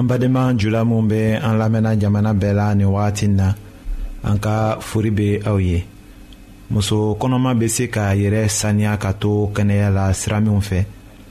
an badenma jula minw bɛ an lamɛnna jamana bɛɛ la nin wagati na an ka fori bɛ aw ye muso kɔnɔma bɛ se k'a yɛrɛ saniya ka to kɛnɛya la sira minw fɛ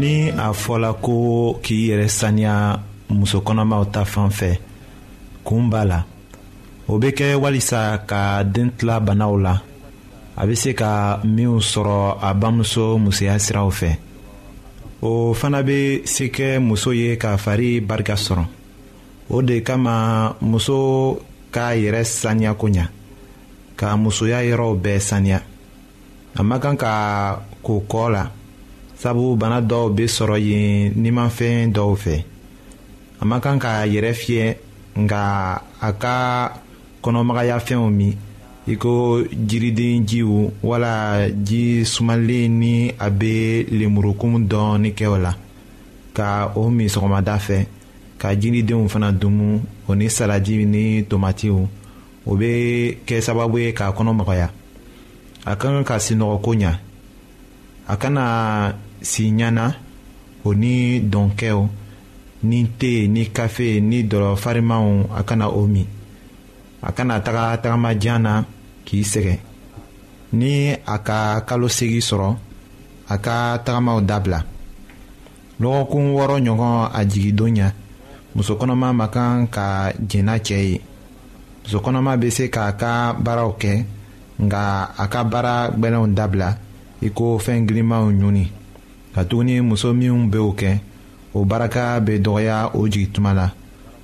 ni a fɔla ko k'i yɛrɛ saniya muso kɔnɔmaw ta fan fɛ kun b'a la o bɛ kɛ walisa ka den tila banaw la a bɛ se ka minnu sɔrɔ a bamuso musoya siraw fɛ o fana bɛ se kɛ muso ye ka fari barika sɔrɔ o de kama muso k'a yɛrɛ saniya ko ɲa ka musoya yɔrɔw bɛɛ saniya a man kan ka ko kɔ la sabu bana dɔw bɛ sɔrɔ yen nimafɛn dɔw fɛ a man kan k'a yɛrɛ fiyɛ nka a ka kɔnɔmagaya fɛnw min i ko jiriden jiw wala ji sumalen ni a bɛ lemurukumu dɔɔni kɛ o la ka o min sɔgɔmada fɛ ka jiridenw fana dumu o ni salaji ni tomatiw. o bɛ kɛ sababu ye k'a kɔnɔ magaya a ka kan ka sinɔgɔko ɲa a kana si ɲana o ni dɔnkɛw ni te ni kafe ni dɔlɔ farimanw a kana o min a kana taga tagama jan na k'i sɛgɛn ni a ka kalo segi sɔrɔ a ka tagamaw dabila lɔgɔkun wɔɔrɔ ɲɔgɔn a jigindon ɲɛ muso kɔnɔma ma kan ka jɛn n'a cɛ ye muso kɔnɔma bɛ se k'a ka baaraw kɛ nka a ka baara gbɛlɛnw dabila i ko fɛn girimanw ɲuni katuguni muso minnu bɛ o kɛ o barika bɛ dɔgɔya o jigin tuma la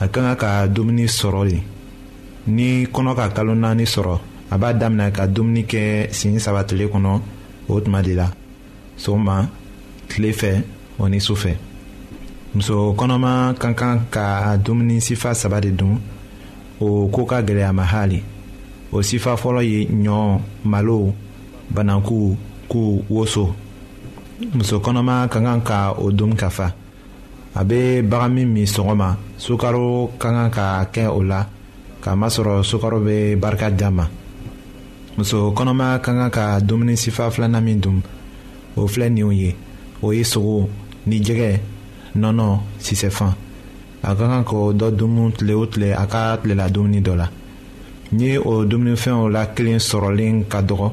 a ka kan ka dumuni sɔrɔ de ni kɔnɔ ka kalo naani sɔrɔ a b'a daminɛ ka dumuni kɛ siɲɛ saba tile kɔnɔ o tuma de la sɔgɔma tile fɛ o ni su fɛ muso kɔnɔma ka kan ka dumuni sifa saba de dun o ko ka gɛlɛ a ma hali o sifa fɔlɔ ye ɲɔ malo bananku ku woso muso kɔnɔma ka kan ka o dun ka fa a bɛ bagan min min sɔgɔma sukaro ka kan ka kɛ o la k'a masɔrɔ sukaro bɛ barika d'a ma muso kɔnɔma ka kan ka dumuni sifa filanan min dun o filɛ ninw ye o ye sogo ni jɛgɛ nɔnɔ sisɛfan a ka kan k'o dɔ dumuni tile o tile a ka tilela dumuni dɔ la ni o dumunifɛnw la kelen sɔrɔlen ka dɔgɔ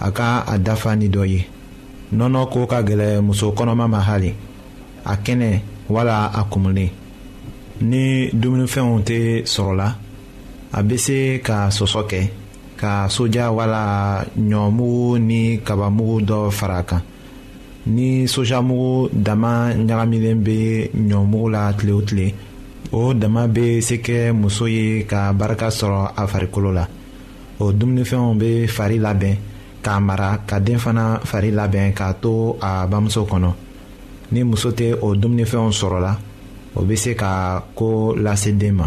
a ka a dafa ni dɔ ye nɔnɔ ko ka gɛlɛ muso kɔnɔma ma hali a kɛnɛ wala a kumulen ni dumunifɛnw tɛ sɔrɔla a bɛ se ka sɔsɔ kɛ ka soja wala ɲɔmugu ni kabamugu dɔ fara a kan ni sojamugu dama ɲagamilen bɛ ɲɔmugu la tile o tile o dama bɛ se kɛ muso ye ka barika sɔrɔ a farikolo la. o dumunifɛnw bɛ fari labɛn k'a mara ka den fana fari labɛn k'a to a bamuso kɔnɔ ni muso tɛ o dumunifɛnw sɔrɔla o bɛ se ka ko lase den ma.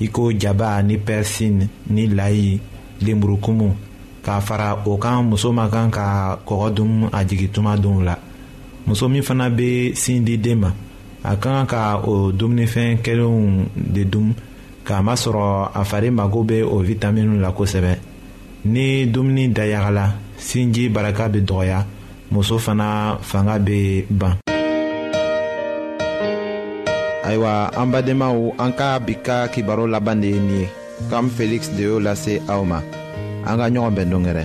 i ko jaba ni pɛrɛsin ni layi lenburukumu k'a fara o kan muso ma kan ka kɔgɔ dun a jigin tuma dɔw la muso min fana bɛ sin di den ma a ka kan ka o dumunifɛn kɛlenw de dun k'a masɔrɔ a fari mago bɛ o witaminiw la kosɛbɛ ni dumuni dayagala sinji baraka bɛ dɔgɔya muso fana fanga bɛ ban. ayiwa an badenmaw an ka bi ka kibaru laban de ye nin ye kam feliksi de y'o lase aw ma an ka ɲɔgɔn bɛn dongɛrɛ.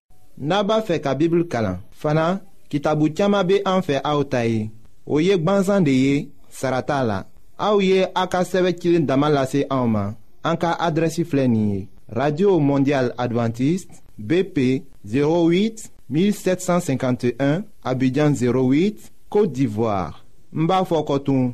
n'a b'a fɛ ka bibulu kalan fana kitabu caman bɛ an fɛ aw ta ye o ye gbansan de ye sara t'a la aw ye a ka sɛbɛn cilen dama lase anw ma an ka adrɛsi filɛ nin ye radio mondial adventiste bp 08 1751 abidjan 08 côte d'ivoire n b'a fɔ kɔtun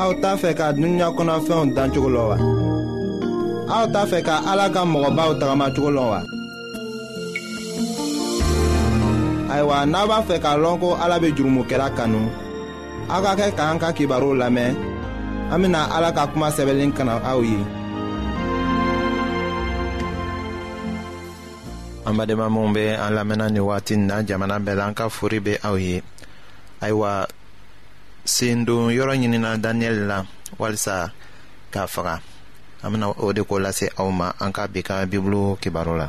aw t'a fɛ ka dunuya kɔnɔfɛnw dan cogo la wa aw t'a fɛ ka ala ka mɔgɔbaw tagamacogo la wa ayiwa n'a b'a fɛ k'a lɔn ko ala bɛ jurumokɛla kanu aw ka kɛ k'an ka kibaru lamɛn an bɛna ala ka kuma sɛbɛnlen kana aw ye an badenma minw be an lamɛnna ni wagati n na jamana bɛɛ la an ka fori be aw ye ayiwa sendon yɔrɔ ɲinina daniyɛli la walisa k'a faga an bena o de ko lase aw ma an ka bi ka bibulu kibaro la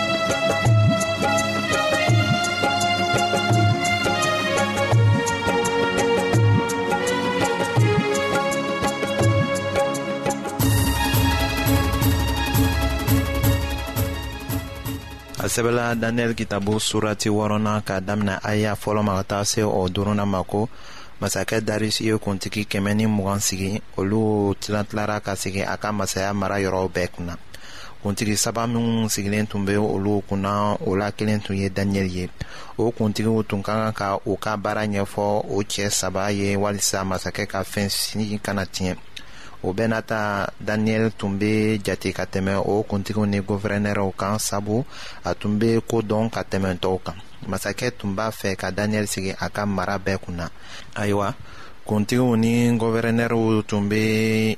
a sɛbɛla daniyɛli kitabu surati wɔɔrɔnan k'a damina aya fɔlɔ ma ka taa se o duruna ma ko masakɛ darisi ye kuntigi kɛmɛ ni mugan sigi olu tilatilara ka sigi a ka masaya mara yɔrɔw bɛɛ kunna kuntigi saba minnu sigilen tun bɛ olu kunna o la kelen tun ye daniyɛli ye o kuntigiw tun ka kan ka u ka baara ɲɛfɔ o cɛ saba ye walisa masakɛ ka fɛn sini kana tiɲɛ o bɛɛ n'a ta daniyɛli tun bɛ jate ka tɛmɛ o kuntigiw ni gɔfɛrɛnɛrɛw kan sabu a tun bɛ ko dɔn ka tɛmɛ tɔw kan masakɛ tun b'a fɛ ka daniyɛli sigi a ka mara bɛɛ kunna ayiwa kuntigiw ni gɔfɛrɛnɛrɛw tun bɛ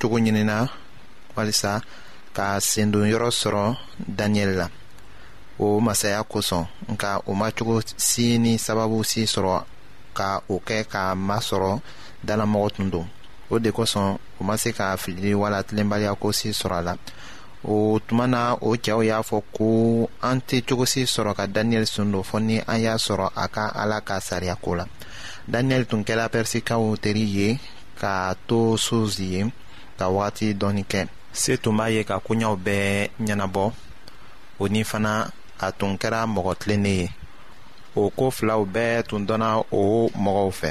cogo ɲinina walisa ka sendon yɔrɔ sɔrɔ daniyɛli la o masaya kosɔn nka o ma cogo si ni sababu si sɔrɔ ka o kɛ k'a masɔrɔ dalamɔgɔ tun don o de kosɔn o ma se ka filili wala tilenbaliya ko si sɔrɔ a la o tuma na o cɛw y'a fɔ ko an tɛ cogo si sɔrɔ ka daniyɛli sun don fɔ ni an y'a sɔrɔ a ka ala ka sariya ko la daniyɛli tun kɛra pɛrisikaw teri ye k'a to suzi ye ka wagati dɔɔni kɛ se tun b'a ye ka koɲaw bɛɛ ɲɛnabɔ o ni fana a tun kɛra mɔgɔ tilennen ye o ko filaw bɛɛ tun dɔnna o mɔgɔw fɛ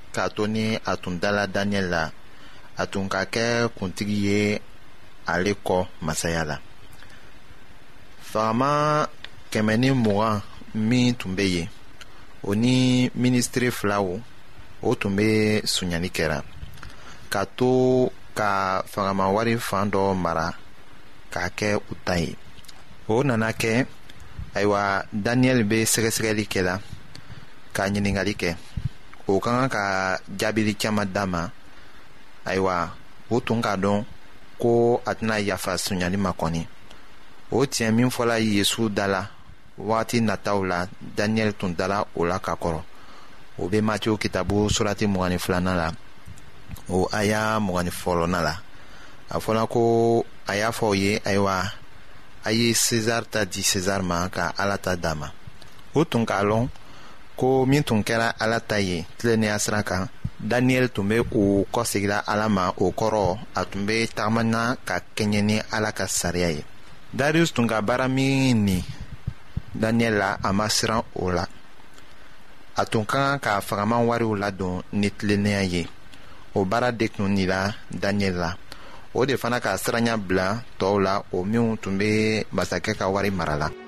k'a to ni a tun dala daniɛl la a tun ka kɛ kuntigi ye ale kɔ masaya la fagama kɛmɛ ni mugan min tun bɛ yen o ni minisitiri filaw o tun bɛ sunyani kɛra ka to ka fagama wari fan dɔ mara k'a kɛ u ta ye o nana kɛ ayiwa daniyɛli bɛ sɛgɛsɛgɛli kɛ la ka ɲininkali kɛ o ka kan ka jaabili caman d'a ma ayiwa o tun k'a dɔn ko a tɛna yafa sonyali ma kɔni o tiɲɛ min fɔla yesu da la wagati nataw la daniyɛli tun dala o la ka kɔrɔ o bɛ matiw kitabu surati mugan ni filanan la o aya mugan ni fɔlɔnan la a fɔla ko a y'a fɔ o ye ayiwa a ye sezar ta di sezar ma ka ala ta d'a ma o tun k'a lɔn ko min tun kɛra ala ta ye tilennenya siran kan daniyɛli tun bɛ o kɔ segira ala ma o kɔrɔ a tun bɛ tagamana ka kɛɲɛ ni ala ka sariya ye darius tun ka baara min ni daniyɛli la a ma siran o la a tun ka kan ka fagaman wariw ladon ni tilennenya ye o baara de tun nira daniyɛli la o de fana ka siranya bila tɔɔw la o minw tun bɛ masakɛ ka wari mara la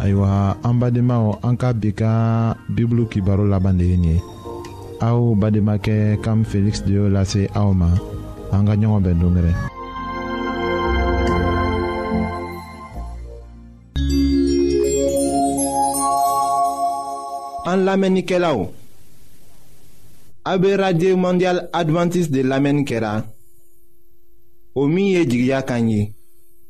ayiwa an badenmaw an ka bi ka bibulu kibaro laban de ye nin ye aw bademakɛ kam feliksi de y'o lase aw ma an ka ɲɔgɔn bɛn dongɛrɛ an lamɛnnikɛlaw a be radio mondial advantiste de lamɛnni kɛra o min ye jigiya kan ye